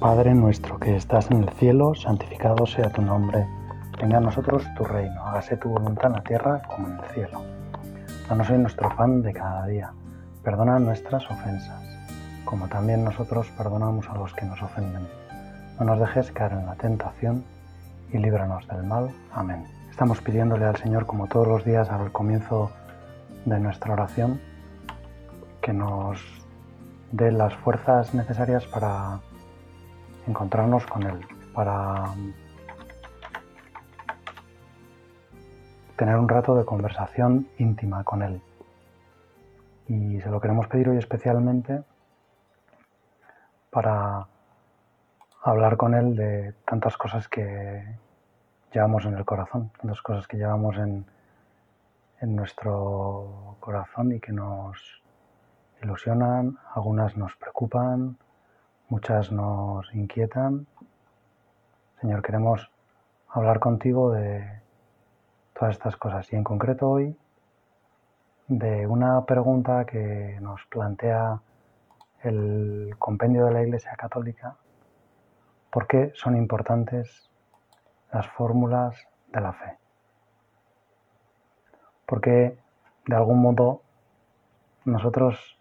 Padre nuestro que estás en el cielo, santificado sea tu nombre. Venga a nosotros tu reino, hágase tu voluntad en la tierra como en el cielo. Danos hoy nuestro pan de cada día. Perdona nuestras ofensas, como también nosotros perdonamos a los que nos ofenden. No nos dejes caer en la tentación y líbranos del mal. Amén. Estamos pidiéndole al Señor, como todos los días al comienzo de nuestra oración, que nos dé las fuerzas necesarias para encontrarnos con Él, para tener un rato de conversación íntima con Él. Y se lo queremos pedir hoy especialmente para hablar con Él de tantas cosas que llevamos en el corazón, tantas cosas que llevamos en, en nuestro corazón y que nos ilusionan, algunas nos preocupan, muchas nos inquietan. Señor, queremos hablar contigo de todas estas cosas y en concreto hoy de una pregunta que nos plantea el compendio de la Iglesia Católica, ¿por qué son importantes las fórmulas de la fe? Porque de algún modo nosotros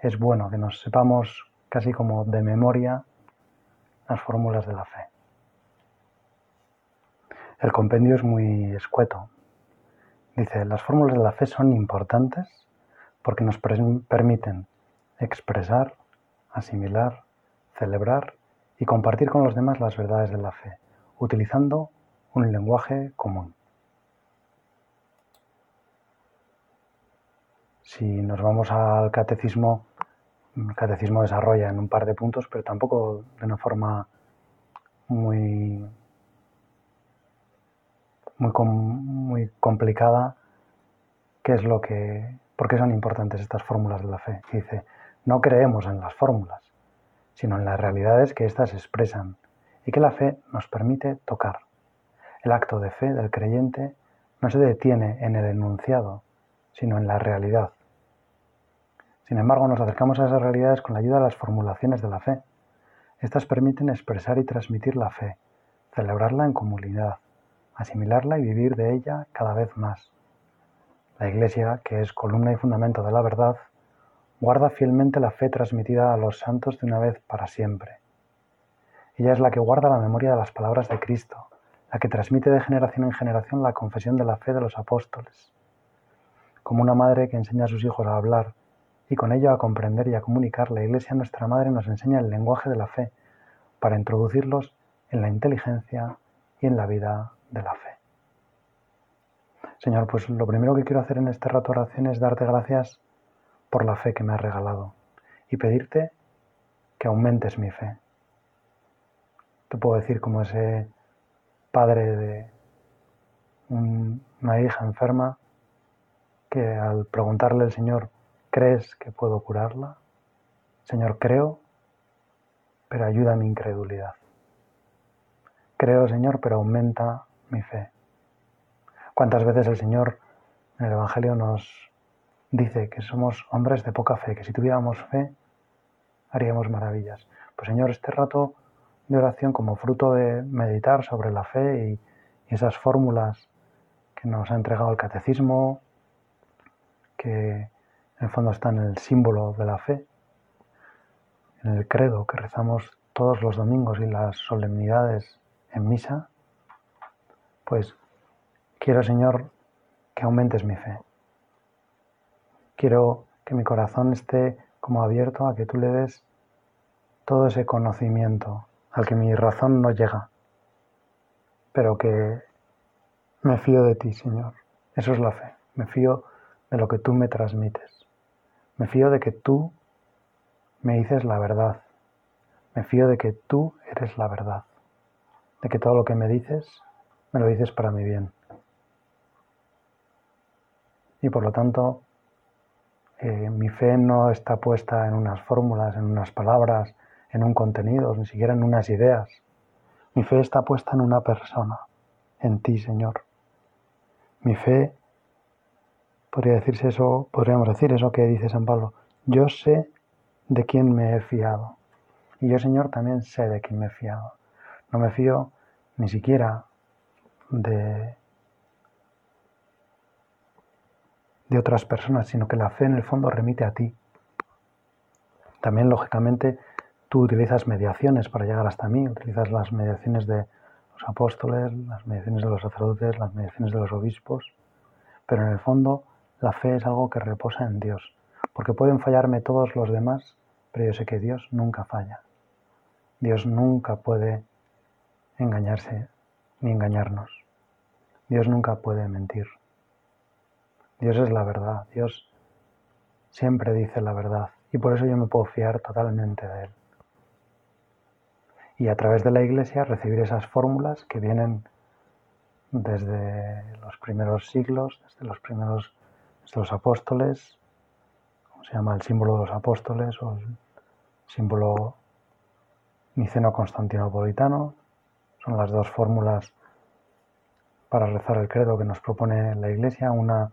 es bueno que nos sepamos casi como de memoria las fórmulas de la fe. El compendio es muy escueto. Dice, las fórmulas de la fe son importantes porque nos permiten expresar, asimilar, celebrar y compartir con los demás las verdades de la fe, utilizando un lenguaje común. Si nos vamos al catecismo, el catecismo desarrolla en un par de puntos, pero tampoco de una forma muy, muy, muy complicada, qué es lo que, por qué son importantes estas fórmulas de la fe. dice, no creemos en las fórmulas, sino en las realidades que éstas expresan y que la fe nos permite tocar. El acto de fe del creyente no se detiene en el enunciado, sino en la realidad, sin embargo, nos acercamos a esas realidades con la ayuda de las formulaciones de la fe. Estas permiten expresar y transmitir la fe, celebrarla en comunidad, asimilarla y vivir de ella cada vez más. La Iglesia, que es columna y fundamento de la verdad, guarda fielmente la fe transmitida a los santos de una vez para siempre. Ella es la que guarda la memoria de las palabras de Cristo, la que transmite de generación en generación la confesión de la fe de los apóstoles. Como una madre que enseña a sus hijos a hablar y con ello a comprender y a comunicar, la Iglesia nuestra Madre nos enseña el lenguaje de la fe para introducirlos en la inteligencia y en la vida de la fe. Señor, pues lo primero que quiero hacer en este rato de oración es darte gracias por la fe que me has regalado y pedirte que aumentes mi fe. Te puedo decir como ese padre de una hija enferma que al preguntarle al Señor ¿Crees que puedo curarla? Señor, creo, pero ayuda mi incredulidad. Creo, Señor, pero aumenta mi fe. ¿Cuántas veces el Señor en el Evangelio nos dice que somos hombres de poca fe, que si tuviéramos fe haríamos maravillas? Pues Señor, este rato de oración como fruto de meditar sobre la fe y, esas fórmulas que nos ha entregado el catecismo, que en el fondo está en el símbolo de la fe, en el credo que rezamos todos los domingos y las solemnidades en misa, pues quiero, Señor, que aumentes mi fe. Quiero que mi corazón esté como abierto a que tú le des todo ese conocimiento al que mi razón no llega, pero que me fío de ti, Señor. Eso es la fe. Me fío de lo que tú me transmites. Me fío de que tú me dices la verdad. Me fío de que tú eres la verdad. De que todo lo que me dices, me lo dices para mi bien. Y por lo tanto, eh, mi fe no está puesta en unas fórmulas, en unas palabras, en un contenido, ni siquiera en unas ideas. Mi fe está puesta en una persona, en ti, Señor. Mi fe podría decirse eso, podríamos decir eso que dice San Pablo. Yo sé de quién me he fiado Y yo, Señor, también sé de quién me he fiado. No me fío ni siquiera de, de otras personas, sino que la fe en el fondo remite a ti. También, lógicamente, tú utilizas mediaciones para llegar hasta mí, utilizas las mediaciones de los apóstoles, las mediaciones de los sacerdotes, las mediaciones de los obispos, pero en el fondo la fe es algo que reposa en Dios, porque pueden fallarme todos los demás, pero yo sé que Dios nunca falla. Dios nunca puede engañarse ni engañarnos. Dios nunca puede mentir. Dios es la verdad. Dios siempre dice la verdad y por eso yo me puedo fiar totalmente de Él. Y a través de la Iglesia recibir esas fórmulas que vienen desde los primeros siglos, desde los primeros los apóstoles, como se llama el símbolo de los apóstoles o el símbolo niceno-constantinopolitano. Son las dos fórmulas para rezar el credo que nos propone la Iglesia. Una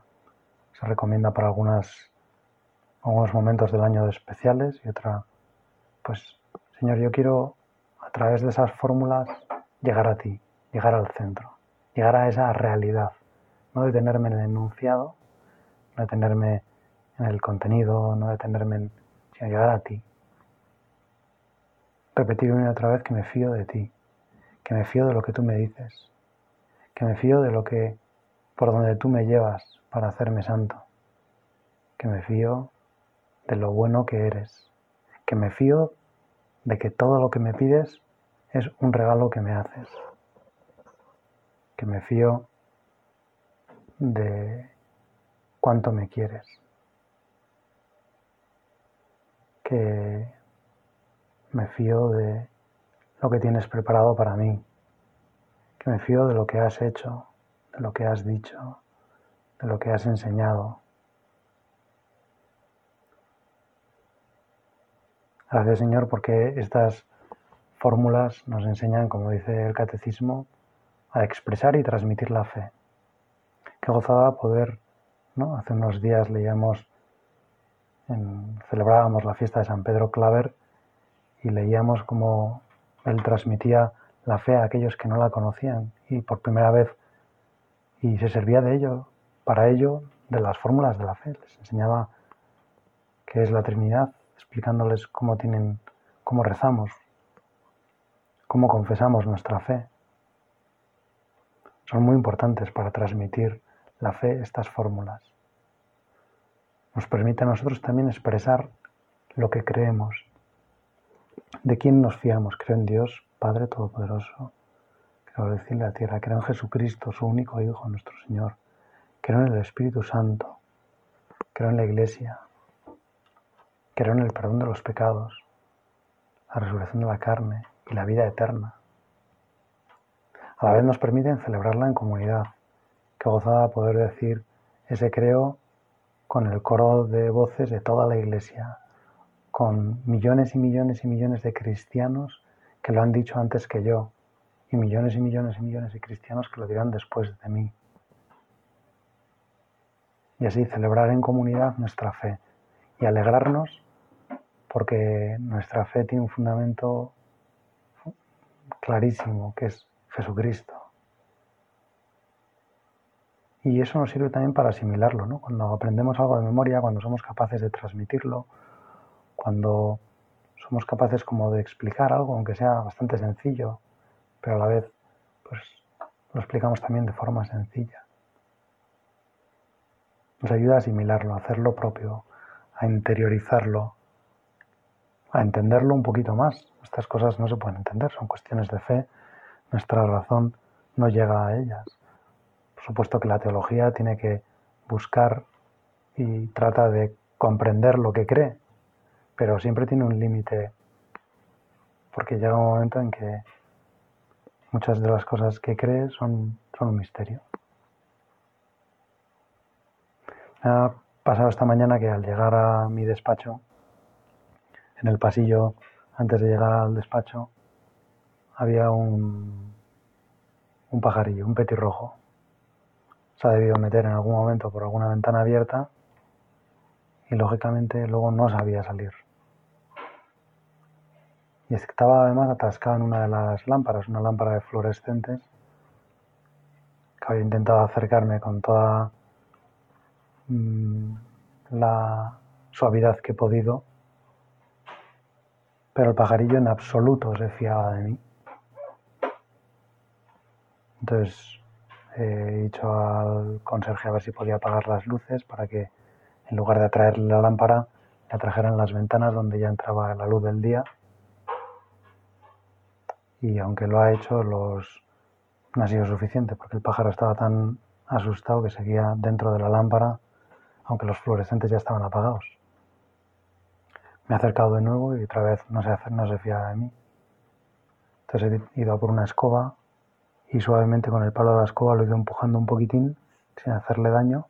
se recomienda para algunos momentos del año especiales y otra, pues, Señor, yo quiero a través de esas fórmulas llegar a ti, llegar al centro, llegar a esa realidad, no detenerme en el enunciado, no detenerme en el contenido, no detenerme en, sino llegar a ti. Repetir una y otra vez que me fío de ti, que me fío de lo que tú me dices, que me fío de lo que, por donde tú me llevas para hacerme santo, que me fío de lo bueno que eres, que me fío de que todo lo que me pides es un regalo que me haces, que me fío de cuánto me quieres, que me fío de lo que tienes preparado para mí, que me fío de lo que has hecho, de lo que has dicho, de lo que has enseñado. Gracias Señor porque estas fórmulas nos enseñan, como dice el catecismo, a expresar y transmitir la fe. Qué gozada poder, Hace unos días leíamos, celebrábamos la fiesta de San Pedro Claver y leíamos cómo él transmitía la fe a aquellos que no la conocían y por primera vez y se servía de ello, para ello, de las fórmulas de la fe. Les enseñaba qué es la Trinidad, explicándoles cómo tienen, cómo rezamos, cómo confesamos nuestra fe. Son muy importantes para transmitir la fe estas fórmulas. Nos permite a nosotros también expresar lo que creemos, de quién nos fiamos. Creo en Dios, Padre Todopoderoso. Creo a la tierra, creo en Jesucristo, su único Hijo, nuestro Señor. Creo en el Espíritu Santo. Creo en la Iglesia. Creo en el perdón de los pecados, la resurrección de la carne y la vida eterna. A la vez nos permiten celebrarla en comunidad. Qué gozada poder decir ese creo con el coro de voces de toda la Iglesia, con millones y millones y millones de cristianos que lo han dicho antes que yo, y millones y millones y millones de cristianos que lo dirán después de mí. Y así celebrar en comunidad nuestra fe y alegrarnos porque nuestra fe tiene un fundamento clarísimo, que es Jesucristo. Y eso nos sirve también para asimilarlo, ¿no? Cuando aprendemos algo de memoria, cuando somos capaces de transmitirlo, cuando somos capaces como de explicar algo, aunque sea bastante sencillo, pero a la vez pues lo explicamos también de forma sencilla. Nos ayuda a asimilarlo, a hacerlo propio, a interiorizarlo, a entenderlo un poquito más. Estas cosas no se pueden entender, son cuestiones de fe, nuestra razón no llega a ellas. Supuesto que la teología tiene que buscar y trata de comprender lo que cree, pero siempre tiene un límite, porque llega un momento en que muchas de las cosas que cree son, son un misterio. Me ha pasado esta mañana que al llegar a mi despacho, en el pasillo, antes de llegar al despacho, había un, un pajarillo, un petirrojo. Se ha debido meter en algún momento por alguna ventana abierta y lógicamente luego no sabía salir. y estaba además atascado en una de las lámparas, una lámpara de fluorescentes, que había intentado acercarme con toda mm, la suavidad que he podido, pero el pajarillo en absoluto se fiaba de mí. Entonces he dicho al conserje a ver si podía apagar las luces para que en lugar de atraerle la lámpara, le atrajeran las ventanas donde ya entraba la luz del día. Y aunque lo ha hecho, no ha sido suficiente porque el pájaro estaba tan asustado que seguía dentro de la lámpara, aunque los fluorescentes ya estaban apagados. Me he acercado de nuevo y otra vez no se, no se fiaba de mí. Entonces he ido a por una escoba y suavemente con el palo de la escoba lo he ido empujando un poquitín sin hacerle daño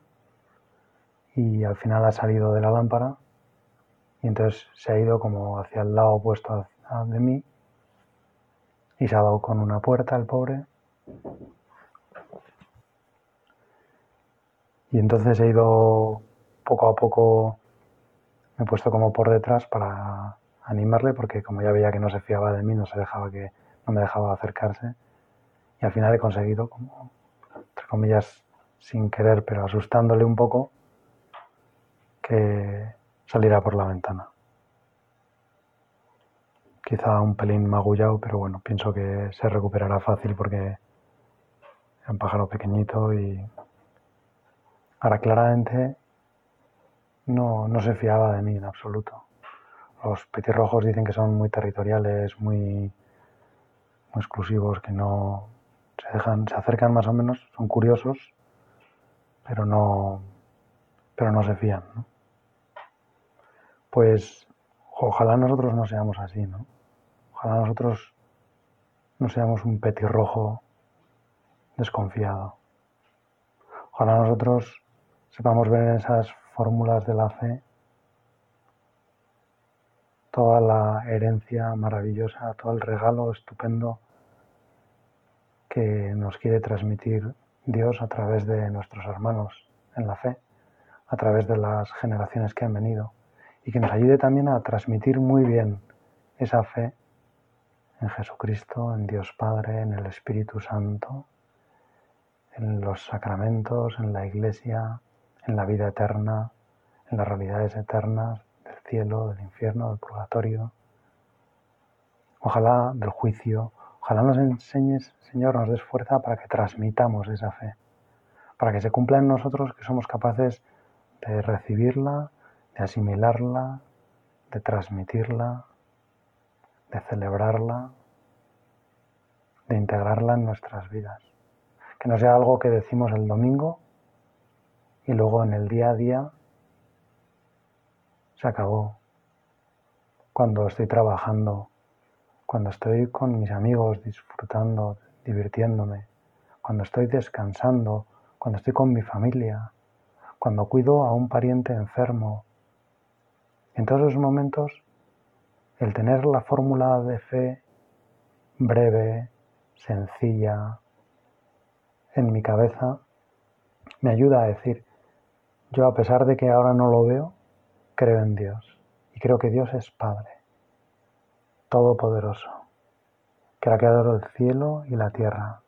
y al final ha salido de la lámpara y entonces se ha ido como hacia el lado opuesto de mí y se ha dado con una puerta el pobre. Y entonces he ido poco a poco me he puesto como por detrás para animarle porque como ya veía que no se fiaba de mí no se dejaba que no me dejaba acercarse y al final he conseguido, como, entre comillas, sin querer, pero asustándole un poco, que saliera por la ventana. Quizá un pelín magullado, pero bueno, pienso que se recuperará fácil porque es un pájaro pequeñito y ahora claramente no, no se fiaba de mí en absoluto. Los petirrojos dicen que son muy territoriales, muy, muy exclusivos, que no, se acercan más o menos, son curiosos, pero no, pero no se fían. Pues ojalá nosotros no seamos así, ¿no? Ojalá nosotros no seamos un petirrojo desconfiado. Ojalá nosotros sepamos ver en esas fórmulas de la fe toda la herencia maravillosa, todo el regalo estupendo que nos quiere transmitir Dios a través de nuestros hermanos en la fe, a través de las generaciones que han venido, y que nos ayude también a transmitir muy bien esa fe en Jesucristo, en Dios Padre, en el Espíritu Santo, en los sacramentos, en la Iglesia, en la vida eterna, en las realidades eternas del cielo, del infierno, del purgatorio, ojalá del juicio, Ojalá nos enseñes, Señor, nos des fuerza para que transmitamos esa fe, para que se cumpla en nosotros que somos capaces de recibirla, de asimilarla, de transmitirla, de celebrarla, de integrarla en nuestras vidas. Que no sea algo que decimos el domingo y luego en el día a día se acabó. Cuando estoy trabajando cuando estoy con mis amigos disfrutando, divirtiéndome, cuando estoy descansando, cuando estoy con mi familia, cuando cuido a un pariente enfermo. En todos esos momentos, el tener la fórmula de fe breve, sencilla, en mi cabeza, me ayuda a decir, yo a pesar de que ahora no lo veo, creo en Dios y creo que Dios es Padre Todopoderoso, que ha creado el cielo y la tierra,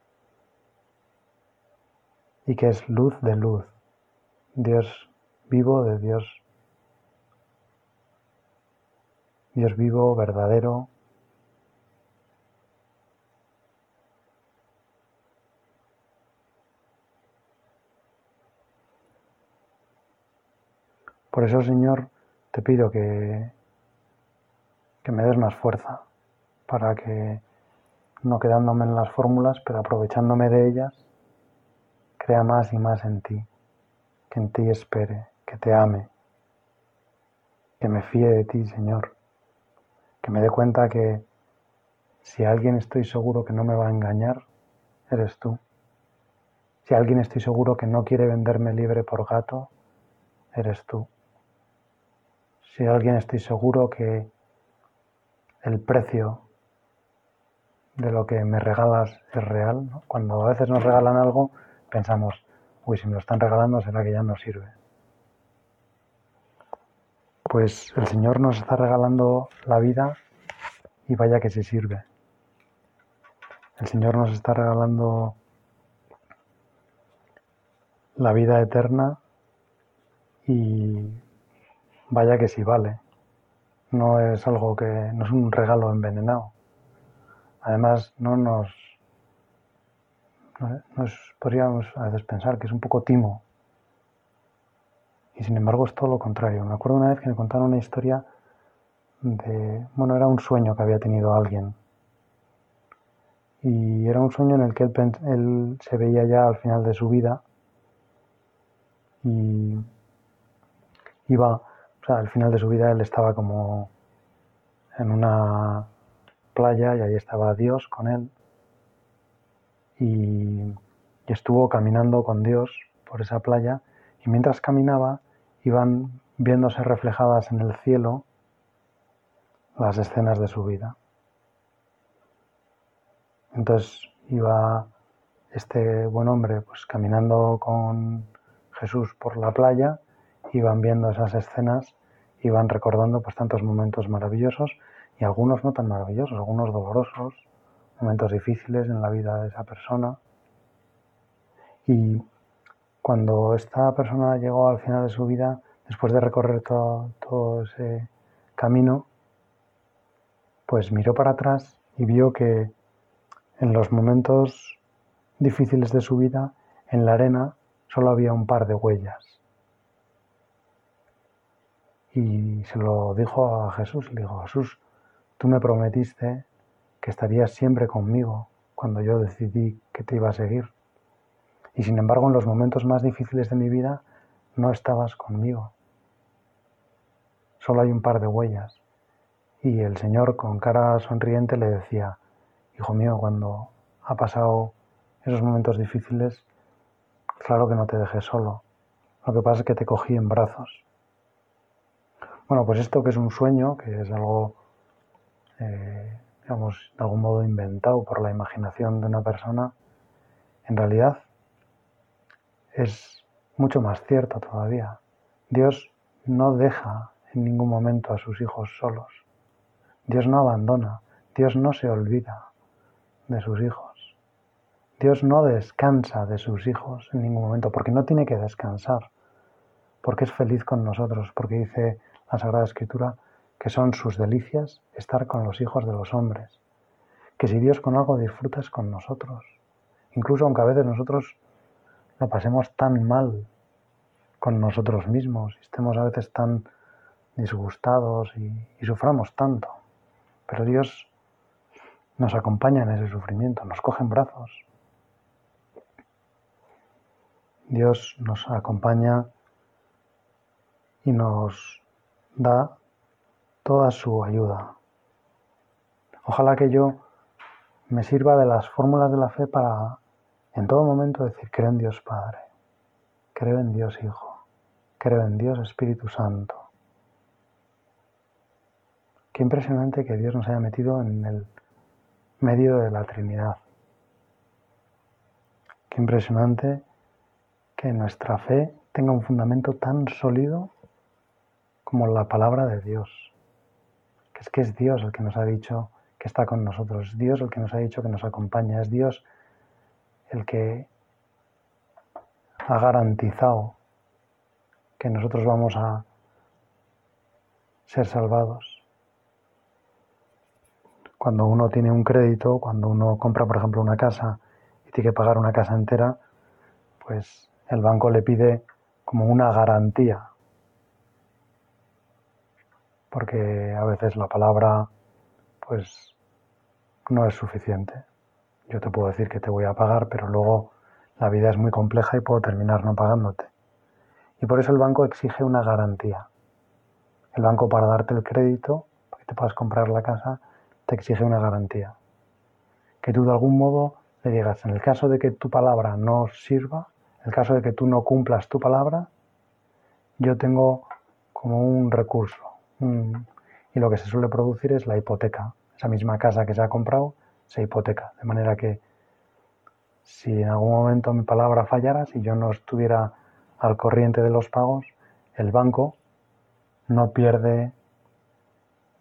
y que es luz de luz, Dios vivo de Dios, Dios vivo, verdadero, Por eso, Señor, te pido que que me des más fuerza para que, no quedándome en las fórmulas, pero aprovechándome de ellas, crea más y más en ti, que en ti espere, que te ame, que me fíe de ti, Señor, que me dé cuenta que si alguien estoy seguro que no me va a engañar, eres tú. Si alguien estoy seguro que no quiere venderme libre por gato, eres tú. Si alguien estoy seguro que el precio de lo que me regalas es real. Cuando a veces nos regalan algo, pensamos, uy, si me lo están regalando, será que ya no sirve. Pues el Señor nos está regalando la vida y vaya que se sirve. El Señor nos está regalando la vida eterna y vaya que sí vale. No es algo que no es un regalo envenenado. Además, no nos, nos podríamos a veces pensar que es un poco timo. Y sin embargo es todo lo contrario. Me acuerdo una vez que me contaron una historia de, bueno, era un sueño que había tenido alguien. Y era un sueño en el que él, él se veía ya al final de su vida y iba, al final de su vida él estaba como en una playa y ahí estaba Dios con él y, estuvo caminando con Dios por esa playa y mientras caminaba iban viéndose reflejadas en el cielo las escenas de su vida. Entonces iba este buen hombre pues caminando con Jesús por la playa, iban viendo esas escenas, iban recordando pues tantos momentos maravillosos y algunos no tan maravillosos, algunos dolorosos, momentos difíciles en la vida de esa persona. Y cuando esta persona llegó al final de su vida, después de recorrer todo, todo ese camino, pues miró para atrás y vio que en los momentos difíciles de su vida, en la arena, solo había un par de huellas. Y se lo dijo a Jesús, le dijo, Jesús, tú me prometiste que estarías siempre conmigo cuando yo decidí que te iba a seguir. Y sin embargo, en los momentos más difíciles de mi vida, no estabas conmigo. Solo hay un par de huellas. Y el Señor con cara sonriente le decía, Hijo mío, cuando ha pasado esos momentos difíciles, Claro que no te dejé solo. Lo que pasa es que te cogí en brazos. Bueno, pues esto que es un sueño, que es algo, eh, digamos, de algún modo inventado por la imaginación de una persona, en realidad es mucho más cierto todavía. Dios no deja en ningún momento a sus hijos solos. Dios no abandona. Dios no se olvida de sus hijos. Dios no descansa de sus hijos en ningún momento, porque no tiene que descansar, porque es feliz con nosotros, porque dice la Sagrada Escritura que son sus delicias estar con los hijos de los hombres, que si Dios con algo disfruta es con nosotros, incluso aunque a veces nosotros lo pasemos tan mal con nosotros mismos, estemos a veces tan disgustados y, y suframos tanto, pero Dios nos acompaña en ese sufrimiento, nos coge en brazos, Dios nos acompaña y nos da toda su ayuda. Ojalá que yo me sirva de las fórmulas de la fe para en todo momento decir, creo en Dios Padre, creo en Dios Hijo, creo en Dios Espíritu Santo. Qué impresionante que Dios nos haya metido en el medio de la Trinidad. Qué impresionante que nuestra fe tenga un fundamento tan sólido como la palabra de Dios. Que es que es Dios el que nos ha dicho que está con nosotros, es Dios el que nos ha dicho que nos acompaña, es Dios el que ha garantizado que nosotros vamos a ser salvados. Cuando uno tiene un crédito, cuando uno compra, por ejemplo, una casa y tiene que pagar una casa entera, pues el banco le pide como una garantía, porque a veces la palabra pues no es suficiente. Yo te puedo decir que te voy a pagar, pero luego la vida es muy compleja y puedo terminar no pagándote. Y por eso el banco exige una garantía. El banco para darte el crédito, para que te puedas comprar la casa, te exige una garantía. Que tú de algún modo le digas, en el caso de que tu palabra no sirva, en el caso de que tú no cumplas tu palabra, yo tengo como un recurso. Y lo que se suele producir es la hipoteca. Esa misma casa que se ha comprado se hipoteca. De manera que si en algún momento mi palabra fallara, si yo no estuviera al corriente de los pagos, el banco no pierde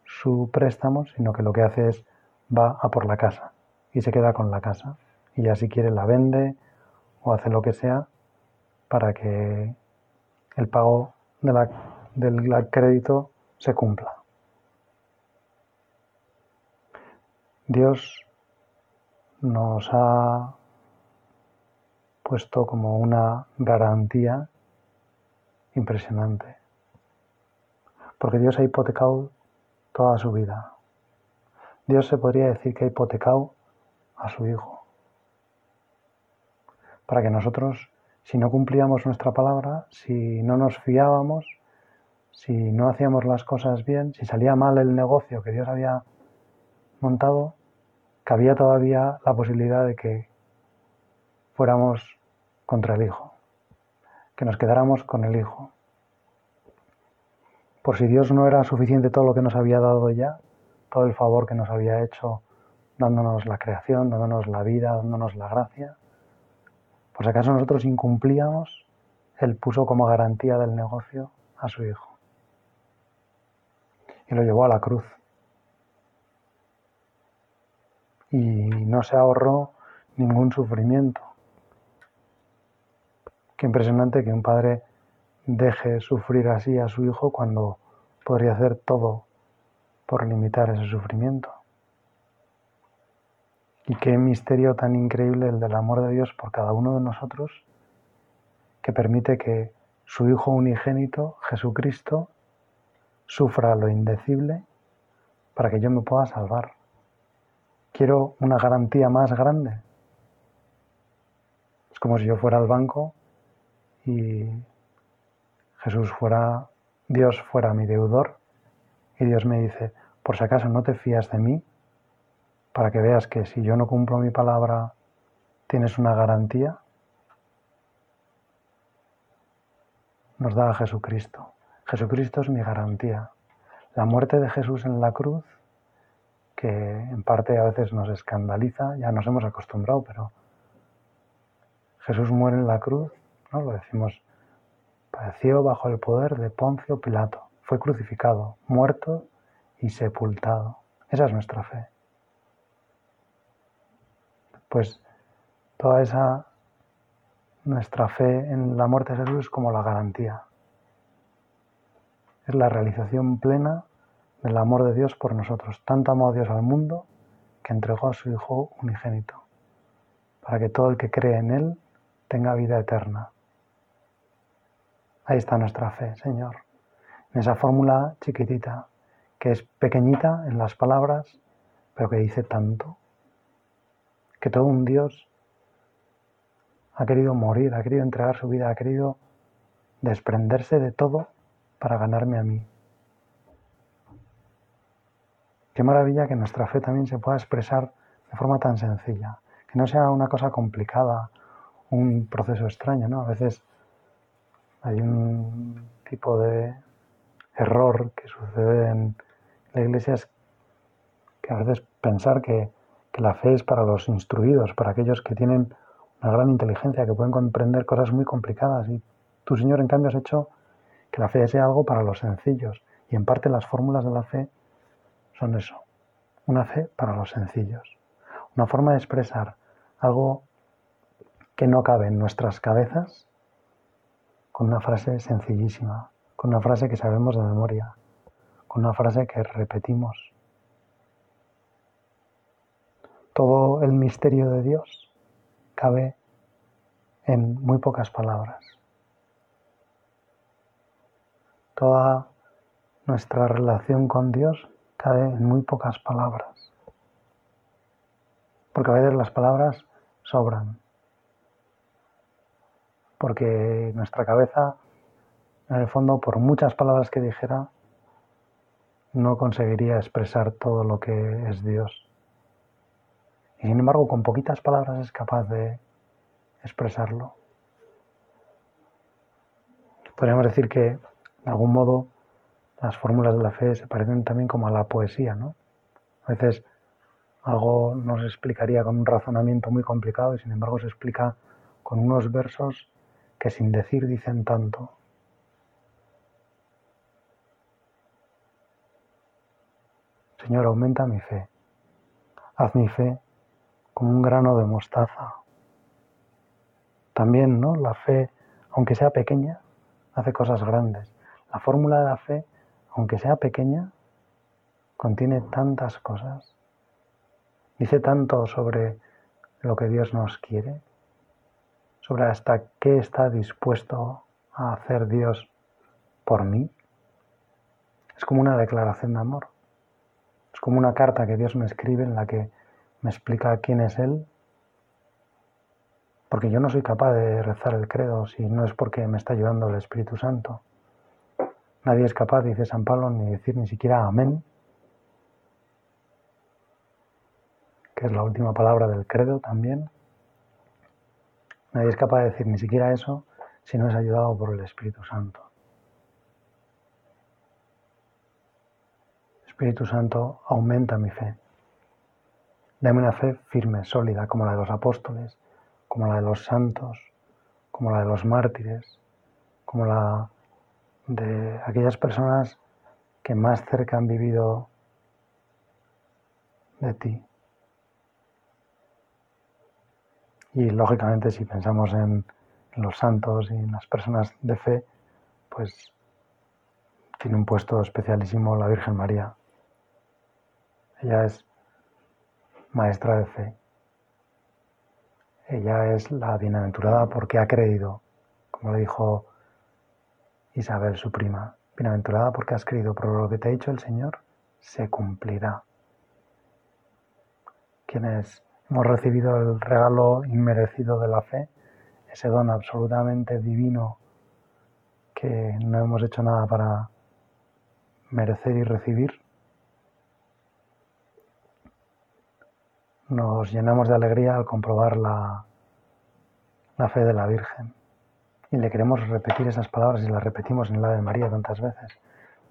su préstamo, sino que lo que hace es va a por la casa y se queda con la casa. Y ya si quiere la vende o hace lo que sea para que el pago del crédito se cumpla. Dios nos ha puesto como una garantía impresionante. Porque Dios ha hipotecado toda su vida. Dios se podría decir que ha hipotecado a su Hijo. Para que nosotros, si no cumplíamos nuestra palabra, si no nos fiábamos, si no hacíamos las cosas bien, si salía mal el negocio que Dios había montado, cabía todavía la posibilidad de que fuéramos contra el Hijo, que nos quedáramos con el Hijo. Por si Dios no era suficiente todo lo que nos había dado ya, todo el favor que nos había hecho dándonos la creación, dándonos la vida, dándonos la gracia, por si acaso nosotros incumplíamos, Él puso como garantía del negocio a su Hijo. Y lo llevó a la cruz. Y no se ahorró ningún sufrimiento. Qué impresionante que un padre deje sufrir así a su hijo cuando podría hacer todo por limitar ese sufrimiento. Y qué misterio tan increíble el del amor de Dios por cada uno de nosotros, que permite que su Hijo unigénito, Jesucristo, sufra lo indecible para que yo me pueda salvar. Quiero una garantía más grande. Es como si yo fuera al banco y Jesús fuera, Dios fuera mi deudor y Dios me dice, por si acaso no te fías de mí, para que veas que si yo no cumplo mi palabra, tienes una garantía, nos da a Jesucristo. Jesucristo es mi garantía. La muerte de Jesús en la cruz, que en parte a veces nos escandaliza, ya nos hemos acostumbrado, pero Jesús muere en la cruz, ¿no? Lo decimos, padeció bajo el poder de Poncio Pilato, fue crucificado, muerto y sepultado. Esa es nuestra fe. Pues toda esa nuestra fe en la muerte de Jesús es como la garantía. Es la realización plena del amor de Dios por nosotros. Tanto amó a Dios al mundo que entregó a su Hijo unigénito, para que todo el que cree en Él tenga vida eterna. Ahí está nuestra fe, Señor. En esa fórmula chiquitita, que es pequeñita en las palabras, pero que dice tanto que todo un Dios ha querido morir, ha querido entregar su vida, ha querido desprenderse de todo para ganarme a mí. Qué maravilla que nuestra fe también se pueda expresar de forma tan sencilla, que no sea una cosa complicada, un proceso extraño, ¿no? A veces hay un tipo de error que sucede en la iglesia es que a veces pensar que la fe es para los instruidos, para aquellos que tienen una gran inteligencia, que pueden comprender cosas muy complicadas. Y tú, Señor, en cambio, has hecho que la fe sea algo para los sencillos. Y en parte las fórmulas de la fe son eso, una fe para los sencillos. Una forma de expresar algo que no cabe en nuestras cabezas con una frase sencillísima, con una frase que sabemos de memoria, con una frase que repetimos todo el misterio de Dios cabe en muy pocas palabras. Toda nuestra relación con Dios cabe en muy pocas palabras. Porque a veces las palabras sobran. Porque nuestra cabeza, en el fondo, por muchas palabras que dijera, no conseguiría expresar todo lo que es Dios. Y sin embargo, con poquitas palabras es capaz de expresarlo. Podríamos decir que, de algún modo, las fórmulas de la fe se parecen también como a la poesía, ¿no? A veces algo nos explicaría con un razonamiento muy complicado y sin embargo se explica con unos versos que sin decir dicen tanto. Señor, aumenta mi fe haz mi fe como un grano de mostaza. También, ¿no? La fe, aunque sea pequeña, hace cosas grandes. La fórmula de la fe, aunque sea pequeña, contiene tantas cosas. Dice tanto sobre lo que Dios nos quiere, sobre hasta qué está dispuesto a hacer Dios por mí. Es como una declaración de amor. Es como una carta que Dios me escribe en la que me explica quién es Él. Porque yo no soy capaz de rezar el credo si no es porque me está ayudando el Espíritu Santo. Nadie es capaz, dice San Pablo, ni decir ni siquiera amén, que es la última palabra del credo también. Nadie es capaz de decir ni siquiera eso si no es ayudado por el Espíritu Santo. Espíritu Santo, aumenta mi fe. Dame una fe firme, sólida, como la de los apóstoles, como la de los santos, como la de los mártires, como la de aquellas personas que más cerca han vivido de ti. Y lógicamente si pensamos en, los santos y en las personas de fe, pues tiene un puesto especialísimo la Virgen María. Ella es maestra de fe. Ella es la bienaventurada porque ha creído, como le dijo Isabel, su prima. Bienaventurada porque has creído, pero lo que te ha dicho el Señor se cumplirá. Quienes hemos recibido el regalo inmerecido de la fe, ese don absolutamente divino que no hemos hecho nada para merecer y recibir, nos llenamos de alegría al comprobar la, la fe de la Virgen. Y le queremos repetir esas palabras y las repetimos en la Ave María tantas veces.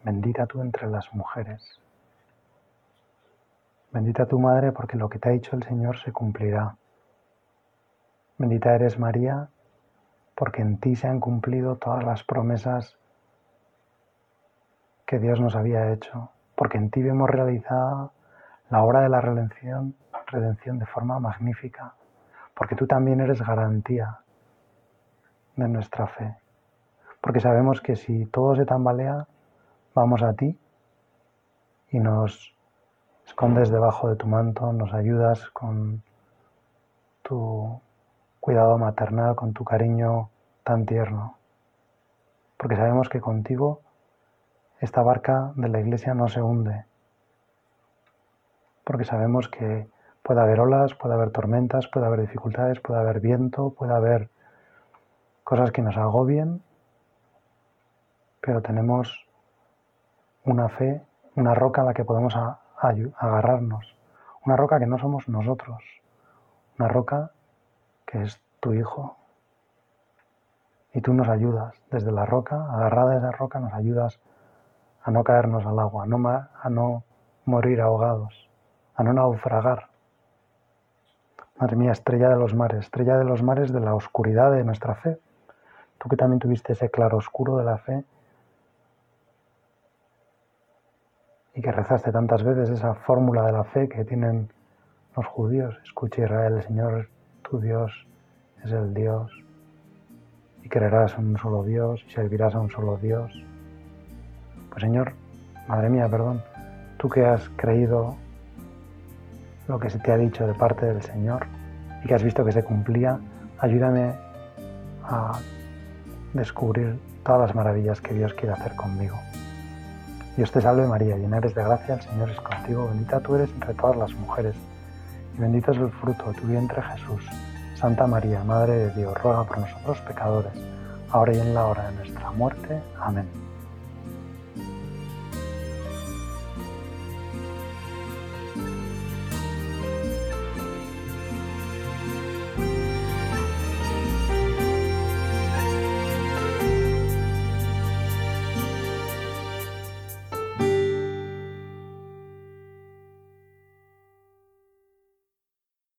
Bendita tú entre las mujeres. Bendita tu madre porque lo que te ha dicho el Señor se cumplirá. Bendita eres María porque en ti se han cumplido todas las promesas que Dios nos había hecho, porque en ti vemos realizada la obra de la redención redención de forma magnífica, porque tú también eres garantía de nuestra fe, porque sabemos que si todo se tambalea, vamos a ti y nos escondes debajo de tu manto, nos ayudas con tu cuidado maternal, con tu cariño tan tierno, porque sabemos que contigo esta barca de la iglesia no se hunde, porque sabemos que Puede haber olas, puede haber tormentas, puede haber dificultades, puede haber viento, puede haber cosas que nos agobien, pero tenemos una fe, una roca a la que podemos agarrarnos, una roca que no somos nosotros, una roca que es tu Hijo. Y tú nos ayudas desde la roca, agarrada a esa roca, nos ayudas a no caernos al agua, a no morir ahogados, a no naufragar. Madre mía, estrella de los mares, estrella de los mares de la oscuridad de nuestra fe. Tú que también tuviste ese claro oscuro de la fe y que rezaste tantas veces esa fórmula de la fe que tienen los judíos. Escucha Israel, el Señor, tu Dios, es el Dios. Y creerás en un solo Dios y servirás a un solo Dios. Pues Señor, Madre mía, perdón, tú que has creído lo que se te ha dicho de parte del Señor y que has visto que se cumplía, ayúdame a descubrir todas las maravillas que Dios quiere hacer conmigo. Dios te salve María, llena eres de gracia, el Señor es contigo, bendita tú eres entre todas las mujeres, y bendito es el fruto de tu vientre Jesús. Santa María, Madre de Dios, ruega por nosotros pecadores, ahora y en la hora de nuestra muerte. Amén.